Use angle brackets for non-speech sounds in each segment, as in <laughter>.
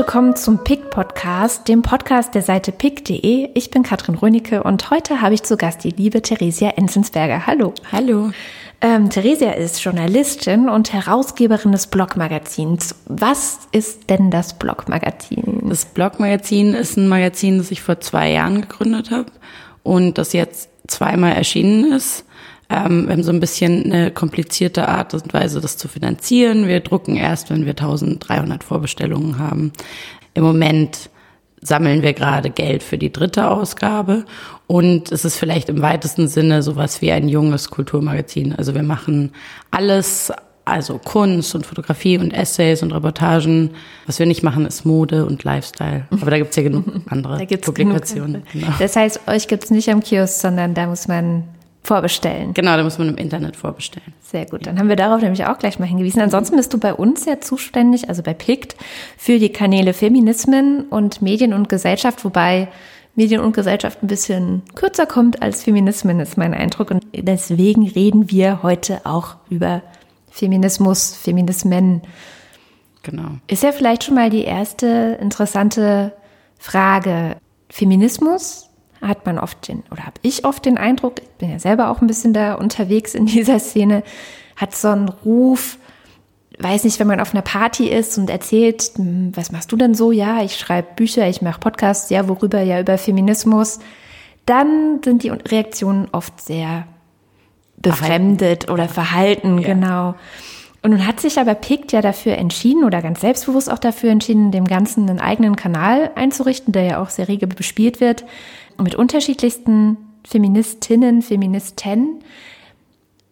willkommen zum PIC Podcast, dem Podcast der Seite pic.de. Ich bin Katrin Rönicke und heute habe ich zu Gast die liebe Theresia Enzensberger. Hallo. Hallo. Ähm, Theresia ist Journalistin und Herausgeberin des Blogmagazins. Was ist denn das Blogmagazin? Das Blogmagazin ist ein Magazin, das ich vor zwei Jahren gegründet habe und das jetzt zweimal erschienen ist. Ähm, wir haben so ein bisschen eine komplizierte Art und Weise, das zu finanzieren. Wir drucken erst, wenn wir 1300 Vorbestellungen haben. Im Moment sammeln wir gerade Geld für die dritte Ausgabe und es ist vielleicht im weitesten Sinne sowas wie ein junges Kulturmagazin. Also wir machen alles, also Kunst und Fotografie und Essays und Reportagen. Was wir nicht machen, ist Mode und Lifestyle. Aber da gibt's ja genug <laughs> andere Publikationen. Genug. Genau. Das heißt, euch gibt's nicht am Kiosk, sondern da muss man vorbestellen. Genau, da muss man im Internet vorbestellen. Sehr gut, dann haben wir darauf nämlich auch gleich mal hingewiesen. Ansonsten bist du bei uns ja zuständig, also bei PICT, für die Kanäle Feminismen und Medien und Gesellschaft, wobei Medien und Gesellschaft ein bisschen kürzer kommt als Feminismen, ist mein Eindruck. Und deswegen reden wir heute auch über Feminismus, Feminismen. Genau. Ist ja vielleicht schon mal die erste interessante Frage. Feminismus hat man oft den, oder habe ich oft den Eindruck, ich bin ja selber auch ein bisschen da unterwegs in <laughs> dieser Szene, hat so einen Ruf, weiß nicht, wenn man auf einer Party ist und erzählt, hm, was machst du denn so? Ja, ich schreibe Bücher, ich mache Podcasts, ja, worüber? Ja, über Feminismus. Dann sind die Reaktionen oft sehr befremdet oder verhalten, ja. genau. Und nun hat sich aber Pict ja dafür entschieden oder ganz selbstbewusst auch dafür entschieden, dem Ganzen einen eigenen Kanal einzurichten, der ja auch sehr rege bespielt wird, mit unterschiedlichsten Feministinnen, Feministen.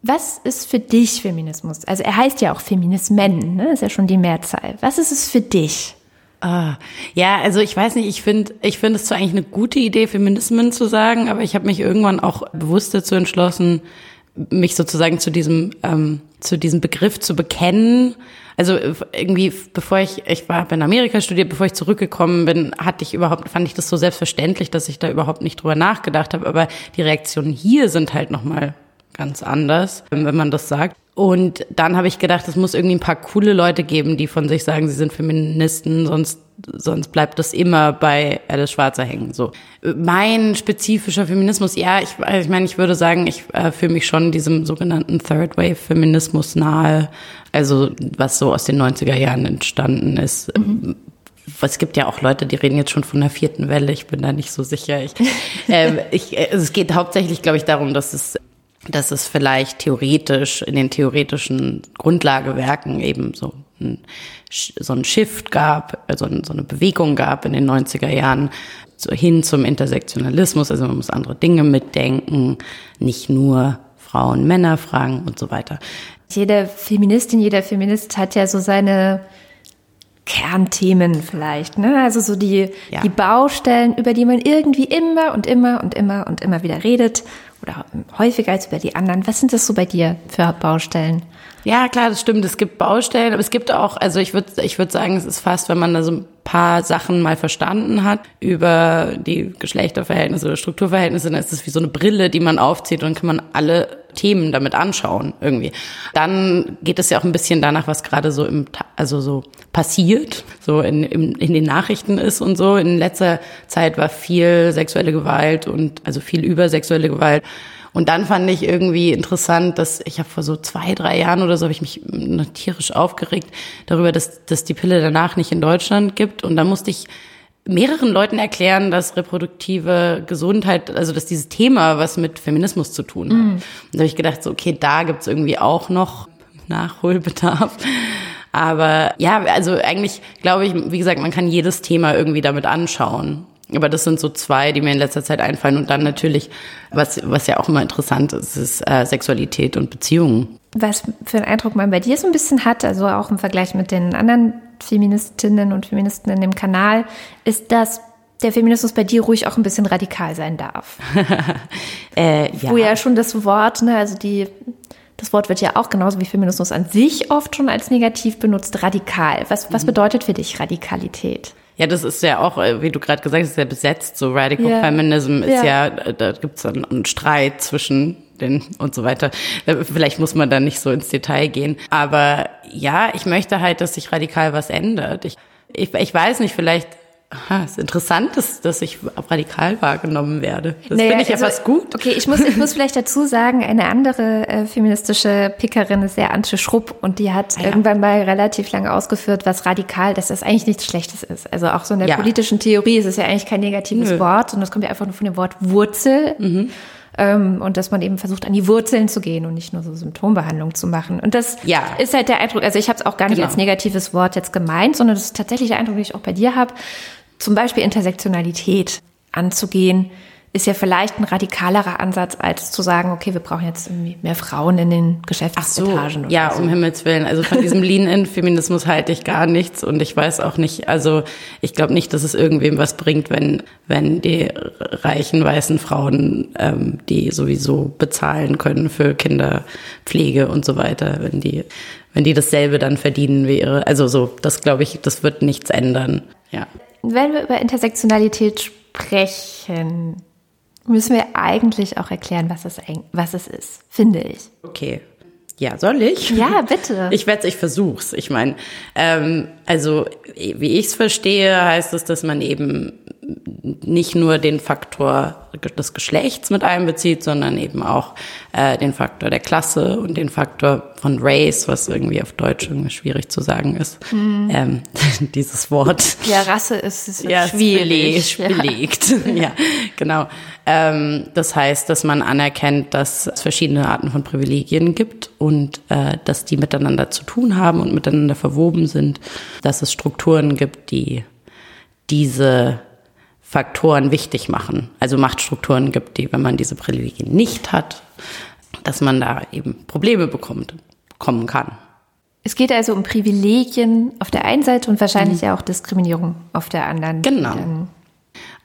Was ist für dich Feminismus? Also er heißt ja auch Feminismen, ne? ist ja schon die Mehrzahl. Was ist es für dich? Ah, ja, also ich weiß nicht, ich finde ich finde es zwar eigentlich eine gute Idee, Feminismen zu sagen, aber ich habe mich irgendwann auch bewusst dazu entschlossen, mich sozusagen zu diesem, ähm, zu diesem Begriff zu bekennen. Also irgendwie, bevor ich, ich war in Amerika studiert, bevor ich zurückgekommen bin, hatte ich überhaupt, fand ich das so selbstverständlich, dass ich da überhaupt nicht drüber nachgedacht habe. Aber die Reaktionen hier sind halt nochmal ganz anders, wenn man das sagt. Und dann habe ich gedacht, es muss irgendwie ein paar coole Leute geben, die von sich sagen, sie sind Feministen, sonst, sonst bleibt das immer bei Alice Schwarzer hängen. So. Mein spezifischer Feminismus, ja, ich, also ich meine, ich würde sagen, ich äh, fühle mich schon diesem sogenannten Third Wave Feminismus nahe. Also, was so aus den 90er Jahren entstanden ist. Mhm es gibt ja auch Leute, die reden jetzt schon von der vierten Welle. Ich bin da nicht so sicher. Ich, <laughs> äh, ich, also es geht hauptsächlich, glaube ich, darum, dass es dass es vielleicht theoretisch in den theoretischen Grundlagewerken eben so ein, so ein Shift gab, also so eine Bewegung gab in den 90er Jahren so hin zum Intersektionalismus, also man muss andere Dinge mitdenken, nicht nur Frauen, Männer fragen und so weiter. Jede Feministin, jeder Feminist hat ja so seine Kernthemen vielleicht, ne? Also so die, ja. die Baustellen, über die man irgendwie immer und immer und immer und immer wieder redet oder häufiger als über die anderen. Was sind das so bei dir für Baustellen? Ja, klar, das stimmt. Es gibt Baustellen, aber es gibt auch, also ich würde ich würde sagen, es ist fast, wenn man da so ein paar Sachen mal verstanden hat über die Geschlechterverhältnisse oder Strukturverhältnisse, dann ist es wie so eine Brille, die man aufzieht und dann kann man alle Themen damit anschauen irgendwie. Dann geht es ja auch ein bisschen danach, was gerade so im, also so passiert, so in, in, in den Nachrichten ist und so. In letzter Zeit war viel sexuelle Gewalt und also viel über sexuelle Gewalt und dann fand ich irgendwie interessant, dass ich habe vor so zwei, drei Jahren oder so habe ich mich tierisch aufgeregt darüber, dass, dass die Pille danach nicht in Deutschland gibt. Und dann musste ich mehreren Leuten erklären, dass reproduktive Gesundheit, also dass dieses Thema was mit Feminismus zu tun hat. Mm. Und da habe ich gedacht, so, okay, da gibt's irgendwie auch noch Nachholbedarf. Aber ja, also eigentlich glaube ich, wie gesagt, man kann jedes Thema irgendwie damit anschauen. Aber das sind so zwei, die mir in letzter Zeit einfallen. Und dann natürlich, was, was ja auch immer interessant ist, ist äh, Sexualität und Beziehungen. Was für einen Eindruck man bei dir so ein bisschen hat, also auch im Vergleich mit den anderen Feministinnen und Feministen in dem Kanal, ist, dass der Feminismus bei dir ruhig auch ein bisschen radikal sein darf. <laughs> äh, ja. Wo ja schon das Wort, ne, also die, das Wort wird ja auch genauso wie Feminismus an sich oft schon als negativ benutzt, radikal. Was, was mhm. bedeutet für dich Radikalität? Ja, das ist ja auch, äh, wie du gerade gesagt hast, sehr besetzt. So Radical yeah. Feminism ist ja, ja da gibt's dann einen Streit zwischen den und so weiter. Äh, vielleicht muss man da nicht so ins Detail gehen. Aber ja, ich möchte halt, dass sich radikal was ändert. Ich Ich, ich weiß nicht, vielleicht Aha, ist interessant, dass, dass ich radikal wahrgenommen werde. Das naja, finde ich also, ja fast gut. Okay, ich muss, ich muss vielleicht dazu sagen, eine andere äh, feministische Pickerin ist sehr Antje Schrupp und die hat ah, ja. irgendwann mal relativ lange ausgeführt, was radikal, dass das eigentlich nichts Schlechtes ist. Also auch so in der ja. politischen Theorie ist es ja eigentlich kein negatives Nö. Wort, sondern es kommt ja einfach nur von dem Wort Wurzel. Mhm. Ähm, und dass man eben versucht, an die Wurzeln zu gehen und nicht nur so Symptombehandlung zu machen. Und das ja. ist halt der Eindruck, also ich habe es auch gar nicht genau. als negatives Wort jetzt gemeint, sondern das ist tatsächlich der Eindruck, den ich auch bei dir habe, zum Beispiel Intersektionalität anzugehen, ist ja vielleicht ein radikalerer Ansatz, als zu sagen, okay, wir brauchen jetzt mehr Frauen in den Geschäftsetagen. So, ja, so. um Himmels Willen. Also von diesem Lean-In-Feminismus halte ich gar nichts und ich weiß auch nicht, also ich glaube nicht, dass es irgendwem was bringt, wenn, wenn die reichen weißen Frauen, ähm, die sowieso bezahlen können für Kinderpflege und so weiter, wenn die, wenn die dasselbe dann verdienen wäre. Also so, das glaube ich, das wird nichts ändern. Ja. Wenn wir über Intersektionalität sprechen, müssen wir eigentlich auch erklären, was es, was es ist, finde ich. Okay. Ja, soll ich? Ja, bitte. <laughs> Ich werde ich versuch's. Ich meine, ähm, also wie ich es verstehe, heißt es, dass man eben nicht nur den Faktor des Geschlechts mit einbezieht, sondern eben auch äh, den Faktor der Klasse und den Faktor von Race, was irgendwie auf Deutsch irgendwie schwierig zu sagen ist. Mhm. Ähm, <laughs> dieses Wort. Ja, Rasse ist, ist ja, schwierig. belegt. Ja, <laughs> ja genau. Ähm, das heißt, dass man anerkennt, dass es verschiedene Arten von Privilegien gibt und äh, dass die miteinander zu tun haben und miteinander verwoben sind, dass es Strukturen gibt, die diese Faktoren wichtig machen. Also Machtstrukturen gibt, die, wenn man diese Privilegien nicht hat, dass man da eben Probleme bekommt, bekommen kann. Es geht also um Privilegien auf der einen Seite und wahrscheinlich mhm. auch Diskriminierung auf der anderen. Genau.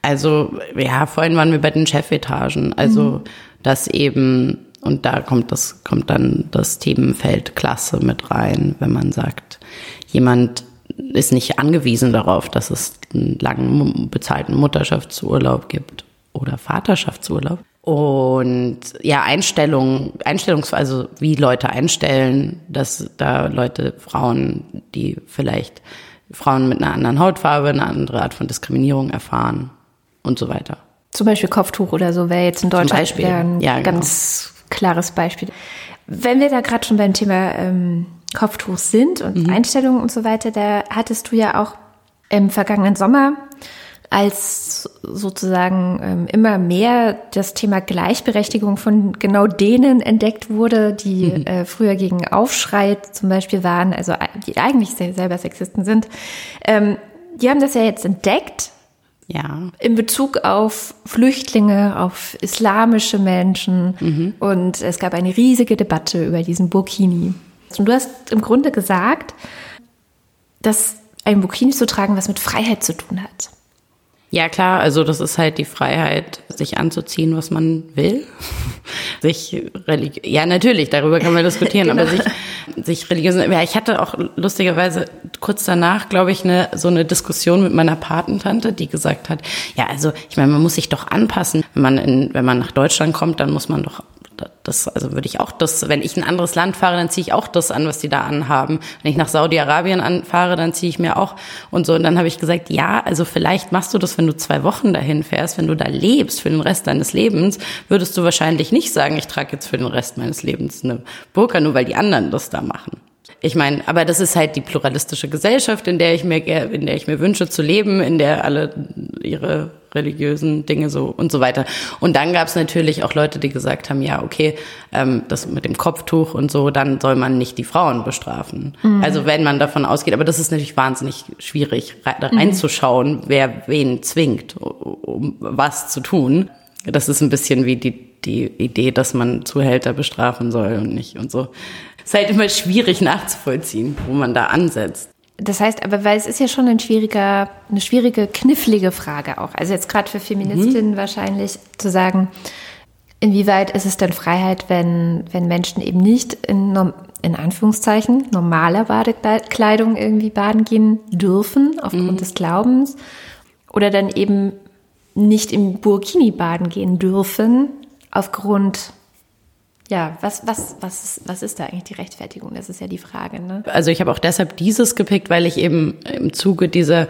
Also, ja, vorhin waren wir bei den Chefetagen. Also, mhm. dass eben, und da kommt das, kommt dann das Themenfeld Klasse mit rein, wenn man sagt, jemand ist nicht angewiesen darauf, dass es einen langen bezahlten Mutterschaftsurlaub gibt oder Vaterschaftsurlaub. Und ja, Einstellung, Einstellungs, also wie Leute einstellen, dass da Leute, Frauen, die vielleicht Frauen mit einer anderen Hautfarbe, eine andere Art von Diskriminierung erfahren und so weiter. Zum Beispiel Kopftuch oder so wäre jetzt in Deutschland ein ja, genau. ganz klares Beispiel. Wenn wir da gerade schon beim Thema ähm, Kopftuch sind und mhm. Einstellungen und so weiter, da hattest du ja auch im vergangenen Sommer als sozusagen ähm, immer mehr das Thema Gleichberechtigung von genau denen entdeckt wurde, die mhm. äh, früher gegen Aufschrei zum Beispiel waren, also die eigentlich selber Sexisten sind. Ähm, die haben das ja jetzt entdeckt. Ja. In Bezug auf Flüchtlinge, auf islamische Menschen. Mhm. Und es gab eine riesige Debatte über diesen Burkini. Und du hast im Grunde gesagt, dass ein Burkini zu tragen was mit Freiheit zu tun hat. Ja, klar, also das ist halt die Freiheit, sich anzuziehen, was man will. <laughs> sich religiös, ja, natürlich, darüber kann man diskutieren, <laughs> genau. aber sich, sich religiös, ja, ich hatte auch lustigerweise kurz danach, glaube ich, eine, so eine Diskussion mit meiner Patentante, die gesagt hat, ja, also, ich meine, man muss sich doch anpassen. Wenn man in, wenn man nach Deutschland kommt, dann muss man doch das, also würde ich auch das, wenn ich ein anderes Land fahre, dann ziehe ich auch das an, was die da anhaben. Wenn ich nach Saudi-Arabien anfahre, dann ziehe ich mir auch und so. Und dann habe ich gesagt, ja, also vielleicht machst du das, wenn du zwei Wochen dahin fährst, wenn du da lebst für den Rest deines Lebens, würdest du wahrscheinlich nicht sagen, ich trage jetzt für den Rest meines Lebens eine Burka, nur weil die anderen das da machen. Ich meine, aber das ist halt die pluralistische Gesellschaft, in der ich mir, in der ich mir wünsche zu leben, in der alle ihre religiösen Dinge so und so weiter. Und dann gab es natürlich auch Leute, die gesagt haben, ja, okay, ähm, das mit dem Kopftuch und so, dann soll man nicht die Frauen bestrafen. Mhm. Also wenn man davon ausgeht, aber das ist natürlich wahnsinnig schwierig, da mhm. reinzuschauen, mhm. wer wen zwingt, um was zu tun. Das ist ein bisschen wie die, die Idee, dass man Zuhälter bestrafen soll und nicht und so ist halt immer schwierig nachzuvollziehen, wo man da ansetzt. Das heißt aber, weil es ist ja schon ein schwieriger, eine schwierige, knifflige Frage auch. Also jetzt gerade für Feministinnen mhm. wahrscheinlich zu sagen, inwieweit ist es denn Freiheit, wenn, wenn Menschen eben nicht in, in Anführungszeichen normaler Badekleidung irgendwie baden gehen dürfen aufgrund mhm. des Glaubens oder dann eben nicht im Burkini baden gehen dürfen aufgrund Ja, was, was, was, was ist da eigentlich die Rechtfertigung? Das ist ja die Frage. Ne? Also ich habe auch deshalb dieses gepickt, weil ich eben im Zuge dieser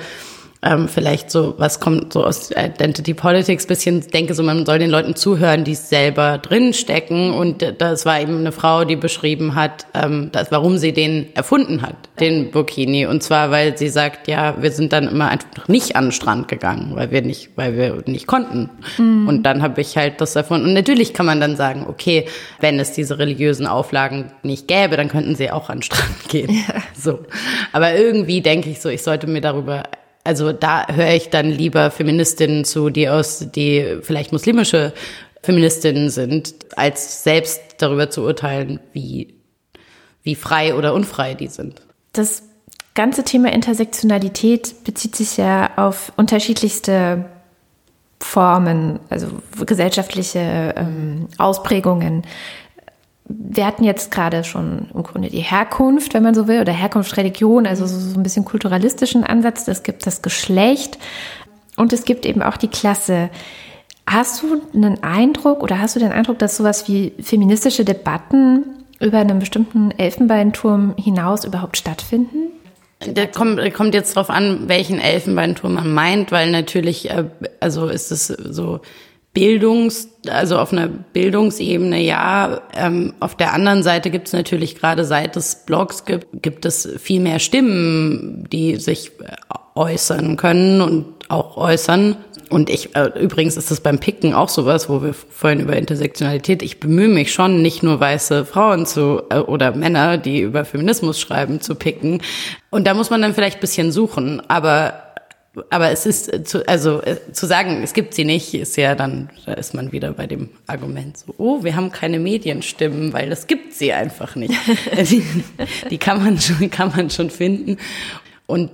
ähm, vielleicht so, was kommt so aus Identity Politics, bisschen denke so, man soll den Leuten zuhören, die selber drinstecken. Und das war eben eine Frau, die beschrieben hat, ähm, das, warum sie den erfunden hat, den Burkini. Und zwar, weil sie sagt, ja, wir sind dann immer einfach nicht an den Strand gegangen, weil wir nicht, weil wir nicht konnten. Mhm. Und dann habe ich halt das erfunden. Und natürlich kann man dann sagen, okay, wenn es diese religiösen Auflagen nicht gäbe, dann könnten sie auch an den Strand gehen. Ja. So. Aber irgendwie denke ich so, ich sollte mir darüber also da höre ich dann lieber Feministinnen zu, die aus, die vielleicht muslimische Feministinnen sind, als selbst darüber zu urteilen, wie, wie frei oder unfrei die sind. Das ganze Thema Intersektionalität bezieht sich ja auf unterschiedlichste Formen, also gesellschaftliche ähm, Ausprägungen wir hatten jetzt gerade schon im Grunde die Herkunft, wenn man so will, oder Herkunftsreligion, also so ein bisschen kulturalistischen Ansatz. Es gibt das Geschlecht und es gibt eben auch die Klasse. Hast du einen Eindruck oder hast du den Eindruck, dass sowas wie feministische Debatten über einen bestimmten Elfenbeinturm hinaus überhaupt stattfinden? Der kommt, kommt jetzt drauf an, welchen Elfenbeinturm man meint, weil natürlich, äh, also ist es so Bildungs, also auf einer Bildungsebene ja. Ähm, auf der anderen Seite gibt es natürlich gerade seit es Blogs gibt, gibt es viel mehr Stimmen, die sich äh, äußern können und auch äußern. Und ich, äh, übrigens ist das beim Picken auch sowas, wo wir vorhin über Intersektionalität, ich bemühe mich schon, nicht nur weiße Frauen zu, äh, oder Männer, die über Feminismus schreiben, zu picken. Und da muss man dann vielleicht bisschen suchen. Aber aber es ist äh, zu, also äh, zu sagen, es gibt sie nicht, ist ja dann, da ist man wieder bei dem Argument so, oh, wir haben keine Medienstimmen, weil das gibt sie einfach nicht. <laughs> die, die kann man schon, kann man schon finden. Und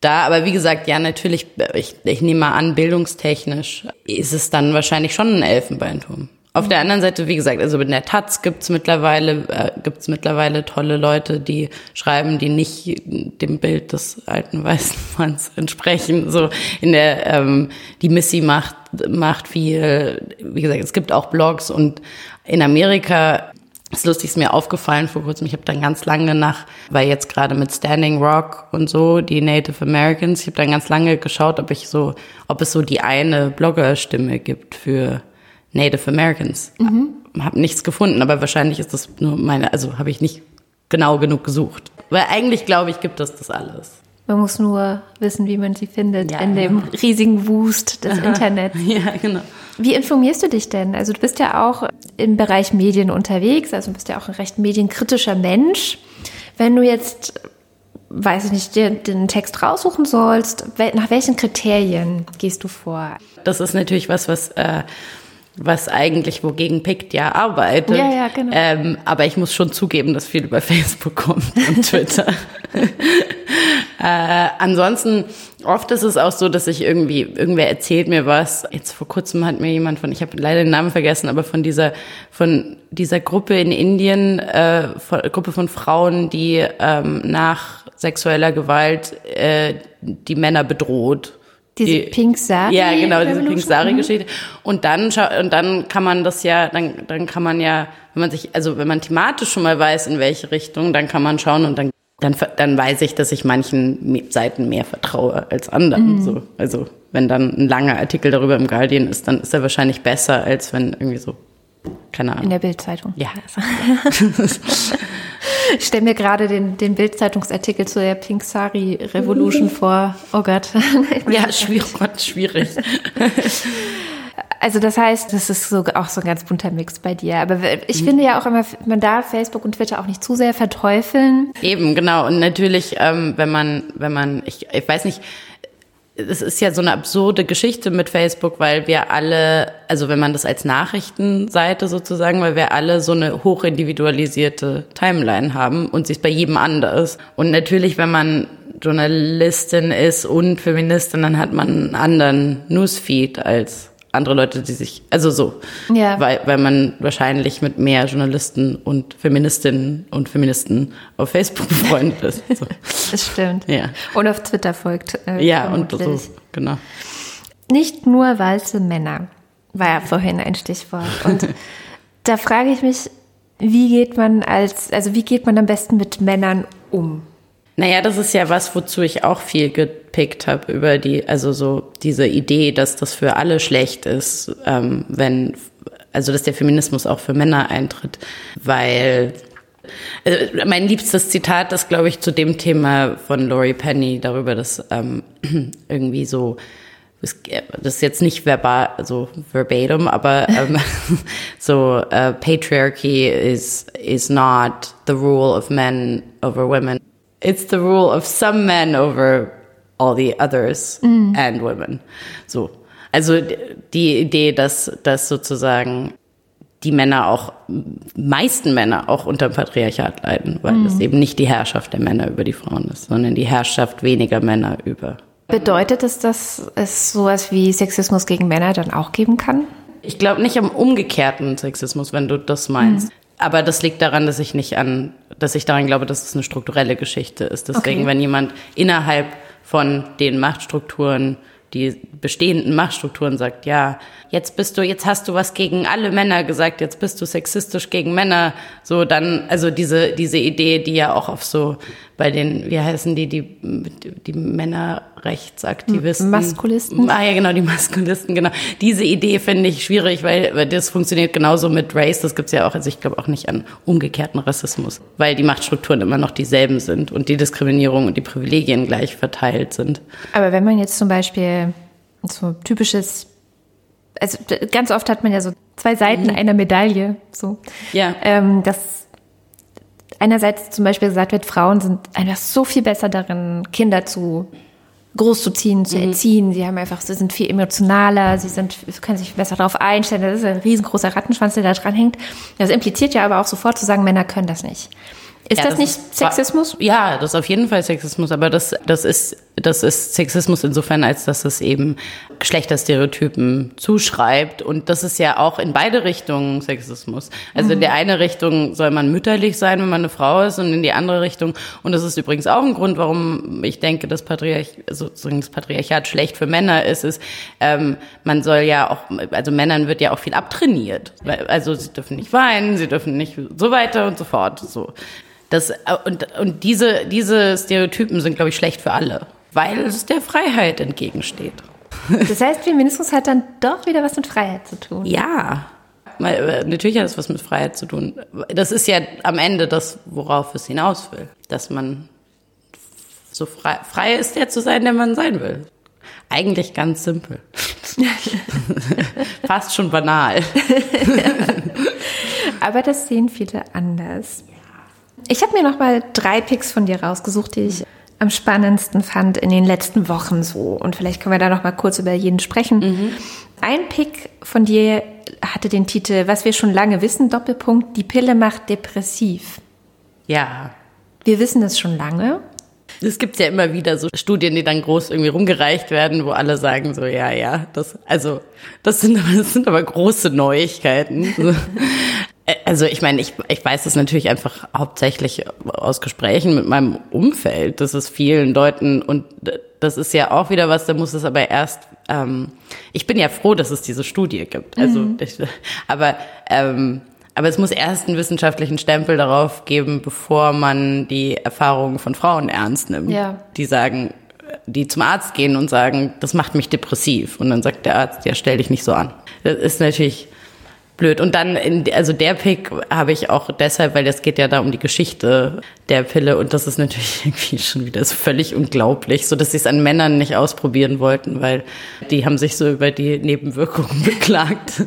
da, aber wie gesagt, ja, natürlich, ich, ich nehme mal an, bildungstechnisch ist es dann wahrscheinlich schon ein Elfenbeinturm. Auf der anderen Seite, wie gesagt, also in der Taz gibt's mittlerweile äh, gibt's mittlerweile tolle Leute, die schreiben, die nicht dem Bild des alten weißen <laughs> Manns entsprechen. So in der ähm, die Missy macht macht viel. Wie gesagt, es gibt auch Blogs und in Amerika ist lustig, ist mir aufgefallen vor kurzem. Ich habe dann ganz lange nach, weil jetzt gerade mit Standing Rock und so die Native Americans, ich habe dann ganz lange geschaut, ob ich so, ob es so die eine Bloggerstimme gibt für Native Americans. Mhm. Habe nichts gefunden, aber wahrscheinlich ist das nur meine, also habe ich nicht genau genug gesucht. Weil eigentlich glaube ich, gibt es das alles. Man muss nur wissen, wie man sie findet ja, in dem riesigen Wust des <laughs> Internets. <laughs> Ja, genau. Wie informierst du dich denn? Also du bist ja auch im Bereich Medien unterwegs, also du bist ja auch ein recht medienkritischer Mensch. Wenn du jetzt, weiß ich nicht, dir den Text raussuchen sollst, nach welchen Kriterien gehst du vor? Das ist natürlich was, was äh, was eigentlich wogegen Pict ja arbeitet. Ja, ja, genau. Ähm, aber ich muss schon zugeben, dass viel über <laughs> Facebook kommt und Twitter. <laughs> äh, ansonsten, oft ist es auch so, dass ich irgendwie, irgendwer erzählt mir was. Jetzt vor kurzem hat mir jemand von, ich habe leider den Namen vergessen, aber von dieser, von dieser Gruppe in Indien, äh, von, Gruppe von Frauen, die ähm, nach sexueller Gewalt äh, die Männer bedroht. Diese die, Pink Sari. Ja, genau, diese Pink Sari Geschichte. Und dann und dann kann man das ja, dann dann kann man ja, wenn man sich, also wenn man thematisch schon mal weiß, in welche Richtung, dann kann man schauen und dann dann dann weiß ich, dass ich manchen Seiten mehr vertraue als anderen. Mhm. So, also wenn dann ein langer Artikel darüber im Guardian ist, dann ist er wahrscheinlich besser, als wenn irgendwie so keine Ahnung. In der Bildzeitung. Ja. <laughs> <laughs> <laughs> Ich stelle mir gerade den, den Bildzeitungsartikel zu der Pink Sari Revolution vor. Oh Gott. <laughs> Ja, <laughs> schwierig. Gott, schwierig. Also das heißt, das ist so, auch so ein ganz bunter Mix bei dir. Aber ich mhm. finde ja auch immer, man darf Facebook und Twitter auch nicht zu sehr verteufeln. Eben, genau. Und natürlich, ähm, wenn man, wenn man, ich, ich weiß nicht, es ist ja so eine absurde Geschichte mit Facebook, weil wir alle, also wenn man das als Nachrichtenseite sozusagen, weil wir alle so eine hochindividualisierte Timeline haben und sie ist bei jedem anders. Und natürlich, wenn man Journalistin ist und Feministin, dann hat man einen anderen Newsfeed als andere Leute, die sich, also so, ja. weil, weil man wahrscheinlich mit mehr Journalisten und Feministinnen und Feministen auf Facebook <laughs> befreundet ist. So. Das stimmt. Ja. Und auf Twitter folgt. Äh, ja, und so, genau. Nicht nur weiße Männer war ja vorhin ein Stichwort. Und <laughs> da frage ich mich, Wie geht man als, also wie geht man am besten mit Männern um? Naja, das ist ja was, wozu ich auch viel gepickt habe über die, also so diese Idee, dass das für alle schlecht ist, ähm, wenn, also dass der Feminismus auch für Männer eintritt, weil äh, mein liebstes Zitat ist, glaube ich, zu dem Thema von Laurie Penny darüber, dass ähm, <clears throat> irgendwie so das ist jetzt nicht verbal, also verbatim, aber ähm, <laughs> so uh, patriarchy is is not the rule of men over women. It's the rule of some men over all the others mm. and women. So, also die Idee, dass dass sozusagen die Männer auch, meisten Männer auch unter dem Patriarchat leiden, weil mhm. es eben nicht die Herrschaft der Männer über die Frauen ist, sondern die Herrschaft weniger Männer über. Bedeutet es, dass es sowas wie Sexismus gegen Männer dann auch geben kann? Ich glaube nicht am umgekehrten Sexismus, wenn du das meinst. Mhm. Aber das liegt daran, dass ich nicht an, dass ich daran glaube, dass es eine strukturelle Geschichte ist. Deswegen, okay. wenn jemand innerhalb von den Machtstrukturen die bestehenden Machtstrukturen sagt, ja, jetzt bist du, jetzt hast du was gegen alle Männer gesagt, jetzt bist du sexistisch gegen Männer, so dann, also diese, diese Idee, die ja auch auf so bei den, wie heißen die, die, die Männerrechtsaktivisten. Maskulisten. Ah ja, genau, die Maskulisten, genau. Diese Idee finde ich schwierig, weil, weil das funktioniert genauso mit Race, das gibt's ja auch, also ich glaube auch nicht an umgekehrten Rassismus, weil die Machtstrukturen immer noch dieselben sind und die Diskriminierung und die Privilegien gleich verteilt sind. Aber wenn man jetzt zum Beispiel so typisches also ganz oft hat man ja so zwei Seiten mhm. einer Medaille, so. Ja. Ähm, das einerseits zum Beispiel gesagt wird, Frauen sind einfach so viel besser darin, Kinder zu großzuziehen, zu mhm. erziehen. Sie haben einfach, sie sind viel emotionaler, sie sind, können sich besser darauf einstellen. Das ist ein riesengroßer Rattenschwanz, der da dran hängt. Das impliziert ja aber auch sofort zu sagen, Männer können das nicht. Ist ja, das, das, nicht ist, Sexismus? Ja, das ist auf jeden Fall Sexismus, aber das, das ist, das ist Sexismus insofern, als dass es eben Geschlechterstereotypen zuschreibt. Und das ist ja auch in beide Richtungen Sexismus. Also mhm. in der eine Richtung soll man mütterlich sein, wenn man eine Frau ist, und in die andere Richtung. Und das ist übrigens auch ein Grund, warum ich denke, dass Patriarch, sozusagen das Patriarchat schlecht für Männer ist, ist, ähm, man soll ja auch, also Männern wird ja auch viel abtrainiert. Also sie dürfen nicht weinen, sie dürfen nicht so weiter und so fort. So. Das, äh, und, und diese, diese Stereotypen sind, glaube ich, schlecht für alle, weil es der Freiheit entgegensteht. Das heißt, Feminismus hat dann doch wieder was mit Freiheit zu tun. Ja, äh, natürlich hat es was mit Freiheit zu tun. Das ist ja am Ende das, worauf es hinaus will. Dass man so frei, frei ist, der zu sein, der man sein will. Eigentlich ganz simpel. <laughs> Fast schon banal. <laughs> Aber das sehen viele anders. Ich habe mir noch mal drei Picks von dir rausgesucht, die ich am spannendsten fand in den letzten Wochen so. Und vielleicht können wir da noch mal kurz über jeden sprechen. Mhm. Ein Pick von dir hatte den Titel Was wir schon lange wissen, Doppelpunkt, die Pille macht depressiv. Ja. Wir wissen das schon lange. Es gibt ja immer wieder so Studien, die dann groß irgendwie rumgereicht werden, wo alle sagen so, ja, ja, das, also, das sind, <laughs> das sind aber große Neuigkeiten. <laughs> Äh, also ich meine, ich, ich weiß es natürlich einfach hauptsächlich aus Gesprächen mit meinem Umfeld, dass es vielen Leuten und das ist ja auch wieder was, da muss es aber erst, ähm, ich bin ja froh, dass es diese Studie gibt. Also, mhm. ich, <laughs> aber ähm, aber es muss erst einen wissenschaftlichen Stempel darauf geben, bevor man die Erfahrungen von Frauen ernst nimmt. Ja. Die sagen, die zum Arzt gehen und sagen, das macht mich depressiv. Und dann sagt der Arzt, ja, stell dich nicht so an. Das ist natürlich blöd. Und dann, in, also der Pick habe ich auch deshalb, weil das geht ja da um die Geschichte der Pille und das ist natürlich <laughs> irgendwie schon wieder so völlig unglaublich, so dass sie es an Männern nicht ausprobieren wollten, weil die haben sich so über die Nebenwirkungen <laughs> beklagt.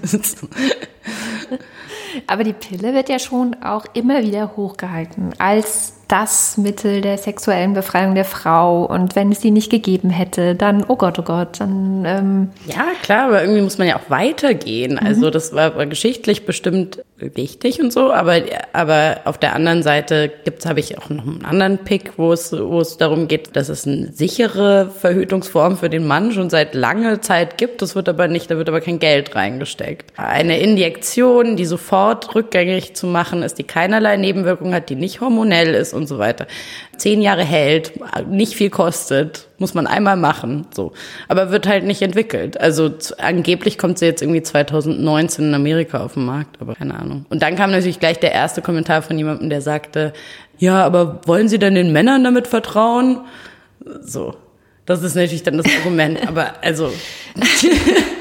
Aber die Pille wird ja schon auch immer wieder hochgehalten als das Mittel der sexuellen Befreiung der Frau. Und wenn es die nicht gegeben hätte, dann, oh Gott, oh Gott, dann. Ähm ja, klar, aber irgendwie muss man ja auch weitergehen. Mhm. Also das war, war geschichtlich bestimmt wichtig und so, aber, aber auf der anderen Seite gibt's, habe ich auch noch einen anderen Pick, wo es, wo es darum geht, dass es eine sichere Verhütungsform für den Mann schon seit langer Zeit gibt. Das wird aber nicht, da wird aber kein Geld reingesteckt. Eine Injektion, die sofort rückgängig zu machen ist, die keinerlei Nebenwirkungen hat, die nicht hormonell ist und so weiter. Zehn Jahre hält, nicht viel kostet, muss man einmal machen, so. Aber wird halt nicht entwickelt. Also angeblich kommt sie jetzt irgendwie 2019 in Amerika auf den Markt, aber keine Ahnung. Und dann kam natürlich gleich der erste Kommentar von jemandem, der sagte, ja, aber wollen Sie denn den Männern damit vertrauen? So. Das ist natürlich dann das Argument, <laughs> aber also. <laughs>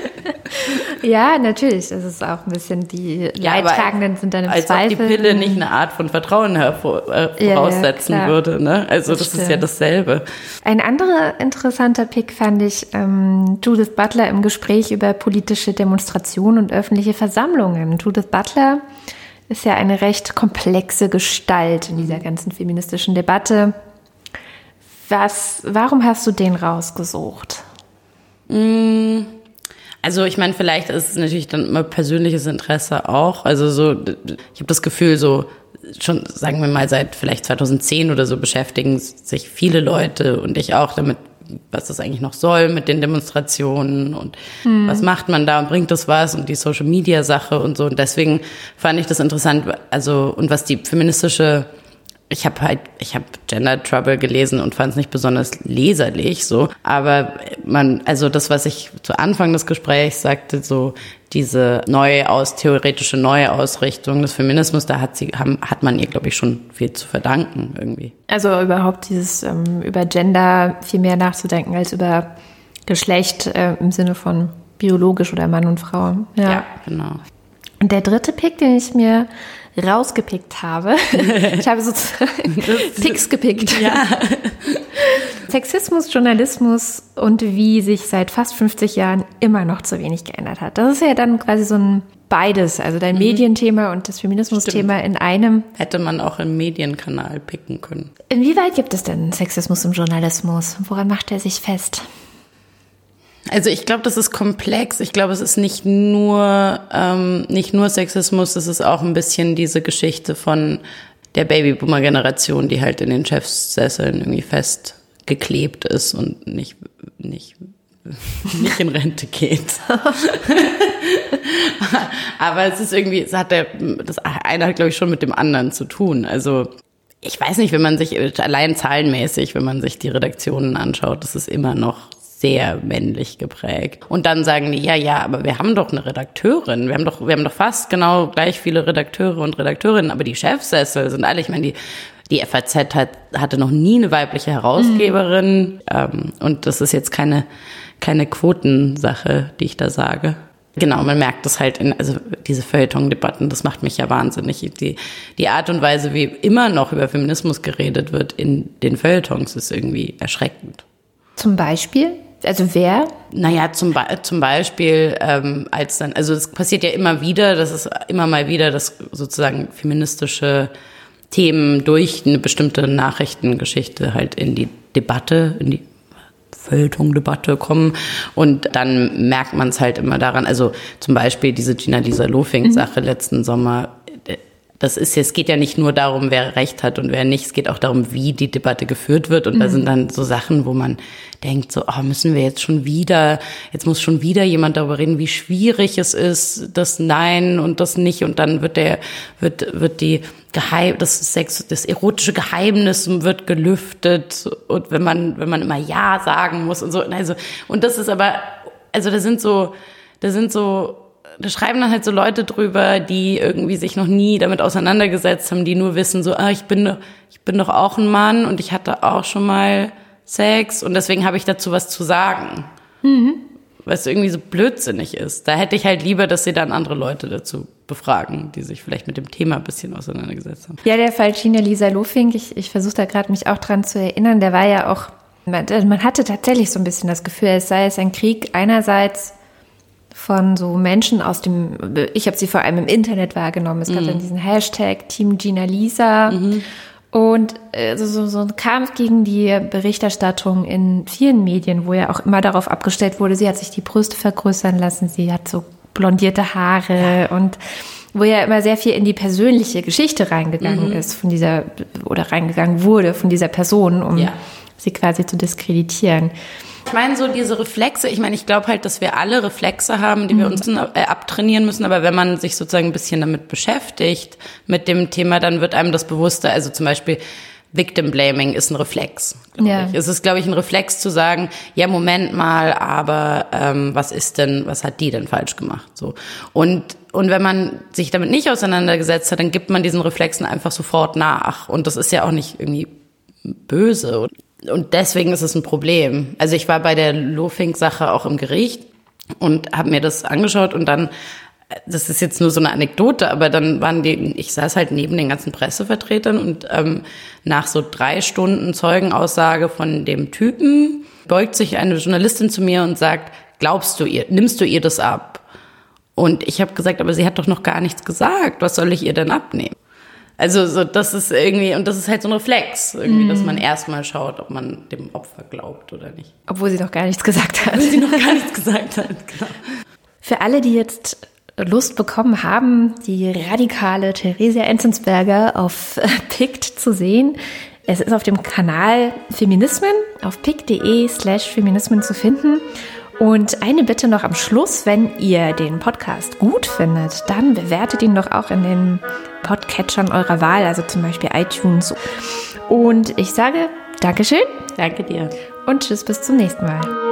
ja, natürlich. Das ist auch ein bisschen die ja, Leidtragenden sind dann im als Zweifel. Als ob die Pille nicht eine Art von Vertrauen hervor, äh, voraussetzen ja, ja, würde. Ne? Also das, das ist ja dasselbe. Ein anderer interessanter Pick fand ich ähm, Judith Butler im Gespräch über politische Demonstrationen und öffentliche Versammlungen. Judith Butler ist ja eine recht komplexe Gestalt in dieser ganzen feministischen Debatte. Was, warum hast du den rausgesucht? Mm, also ich meine, vielleicht ist es natürlich dann immer persönliches Interesse auch. Also so, ich habe das Gefühl, so schon, sagen wir mal, seit vielleicht 2010 oder so beschäftigen sich viele Leute und ich auch damit, was das eigentlich noch soll mit den Demonstrationen und hm. was macht man da und bringt das was und die Social Media Sache und so. Und deswegen fand ich das interessant, also und was die feministische ich habe halt, ich habe Gender Trouble gelesen und fand es nicht besonders leserlich so. Aber man, also das, was ich zu Anfang des Gesprächs sagte, so diese neue aus theoretische neue Ausrichtung des Feminismus, da hat sie, haben, hat man ihr, glaube ich, schon viel zu verdanken irgendwie. Also überhaupt dieses ähm, über Gender viel mehr nachzudenken als über Geschlecht äh, im Sinne von biologisch oder Mann und Frau. Ja, ja genau. Und der dritte Pick, den ich mir rausgepickt habe. <laughs> ich habe sozusagen <laughs> Picks gepickt. Ja. <laughs> Sexismus, Journalismus und wie sich seit fast 50 Jahren immer noch zu wenig geändert hat. Das ist ja dann quasi so ein beides, also dein mhm. Medienthema und das Feminismus-Thema in einem. Hätte man auch im Medienkanal picken können. Inwieweit gibt es denn Sexismus im Journalismus? Woran macht er sich fest? Also ich glaube, das ist komplex. Ich glaube, es ist nicht nur ähm, nicht nur Sexismus, es ist auch ein bisschen diese Geschichte von der Babyboomer-Generation, die halt in den Chefsesseln irgendwie festgeklebt ist und nicht nicht <laughs> nicht in Rente geht. <laughs> Aber es ist irgendwie, es hat der, das eine hat glaube ich schon mit dem anderen zu tun. Also ich weiß nicht, wenn man sich allein zahlenmäßig, wenn man sich die Redaktionen anschaut, das ist immer noch sehr männlich geprägt. Und dann sagen die, ja, ja, aber wir haben doch eine Redakteurin. Wir haben doch, wir haben doch fast genau gleich viele Redakteure und Redakteurinnen, aber die Chefsessel sind alle, ich meine, die die FAZ hat, hatte noch nie eine weibliche Herausgeberin. Mhm. Ähm, und das ist jetzt keine, keine Quotensache, die ich da sage. Genau, man merkt das halt in, also diese Feuilleton-Debatten, das macht mich ja wahnsinnig. Die, die Art und Weise, wie immer noch über Feminismus geredet wird in den Feuilletons, ist irgendwie erschreckend. Zum Beispiel? Also wer? Naja, zum, Be zum Beispiel ähm, als dann, also es passiert ja immer wieder, das ist immer mal wieder, dass sozusagen feministische Themen durch eine bestimmte Nachrichtengeschichte halt in die Debatte, in die Feuilleton-Debatte kommen. Und dann merkt man es halt immer daran, also zum Beispiel diese Gina-Lisa Lofing-Sache mhm. letzten Sommer, das ist es geht ja nicht nur darum, wer Recht hat und wer nicht, es geht auch darum, wie die Debatte geführt wird. Und mhm. da sind dann so Sachen, wo man denkt, so, oh, müssen wir jetzt schon wieder, jetzt muss schon wieder jemand darüber reden, wie schwierig es ist, das Nein und das nicht. Und dann wird der, wird, wird die Geheim, das Sex, das erotische Geheimnis wird gelüftet. Und wenn man, wenn man immer Ja sagen muss und so, also, und das ist aber, also da sind so, da sind so, da schreiben dann halt so Leute drüber, die irgendwie sich noch nie damit auseinandergesetzt haben, die nur wissen so, ah, ich bin, ich bin doch auch ein Mann und ich hatte auch schon mal Sex und deswegen habe ich dazu was zu sagen. Mhm. Was irgendwie so blödsinnig ist. Da hätte ich halt lieber, dass sie dann andere Leute dazu befragen, die sich vielleicht mit dem Thema ein bisschen auseinandergesetzt haben. Ja, der Fall China Lisa Lofink, ich, ich versuche da gerade mich auch dran zu erinnern, der war ja auch, man, man hatte tatsächlich so ein bisschen das Gefühl, es sei es ein Krieg einerseits von so Menschen aus dem, ich habe sie vor allem im Internet wahrgenommen. Es gab mhm. dann diesen Hashtag Team Gina Lisa. Mhm. Und äh, so, so ein Kampf gegen die Berichterstattung in vielen Medien, wo ja auch immer darauf abgestellt wurde, sie hat sich die Brüste vergrößern lassen, sie hat so blondierte Haare und wo ja immer sehr viel in die persönliche Geschichte reingegangen mhm. ist von dieser oder reingegangen wurde von dieser Person, um ja. Sie quasi zu diskreditieren. Ich meine, so diese Reflexe, ich meine, ich glaube halt, dass wir alle Reflexe haben, die mhm. wir uns äh, abtrainieren müssen, aber wenn man sich sozusagen ein bisschen damit beschäftigt, mit dem Thema, dann wird einem das bewusster. Also zum Beispiel, Victim Blaming ist ein Reflex. Ja. Ich. Es ist, glaube ich, ein Reflex zu sagen, ja, Moment mal, aber ähm, was ist denn, was hat die denn falsch gemacht? So. Und, und wenn man sich damit nicht auseinandergesetzt hat, dann gibt man diesen Reflexen einfach sofort nach. Und das ist ja auch nicht irgendwie böse. Und deswegen ist es ein Problem. Also ich war bei der Lofink-Sache auch im Gericht und habe mir das angeschaut und dann das ist jetzt nur so eine Anekdote, aber dann waren die, ich saß halt neben den ganzen Pressevertretern und ähm, nach so drei Stunden Zeugenaussage von dem Typen beugt sich eine Journalistin zu mir und sagt, glaubst du ihr, nimmst du ihr das ab? Und ich habe gesagt, aber sie hat doch noch gar nichts gesagt, was soll ich ihr denn abnehmen? Also so, das ist irgendwie, und das ist halt so ein Reflex, irgendwie, mm. dass man erstmal schaut, ob man dem Opfer glaubt oder nicht. Obwohl sie noch gar nichts gesagt hat. Obwohl sie noch gar nichts gesagt hat, <laughs> genau. Für alle, die jetzt Lust bekommen haben, die radikale Theresia Enzensberger auf <laughs> PICT zu sehen. Es ist auf dem Kanal Feminismen auf pick.de slash Feminismen zu finden. Und eine Bitte noch am Schluss, wenn ihr den Podcast gut findet, dann bewertet ihn doch auch in den Podcatchern eurer Wahl, also zum Beispiel iTunes. Und ich sage Dankeschön. Danke dir. Und tschüss bis zum nächsten Mal.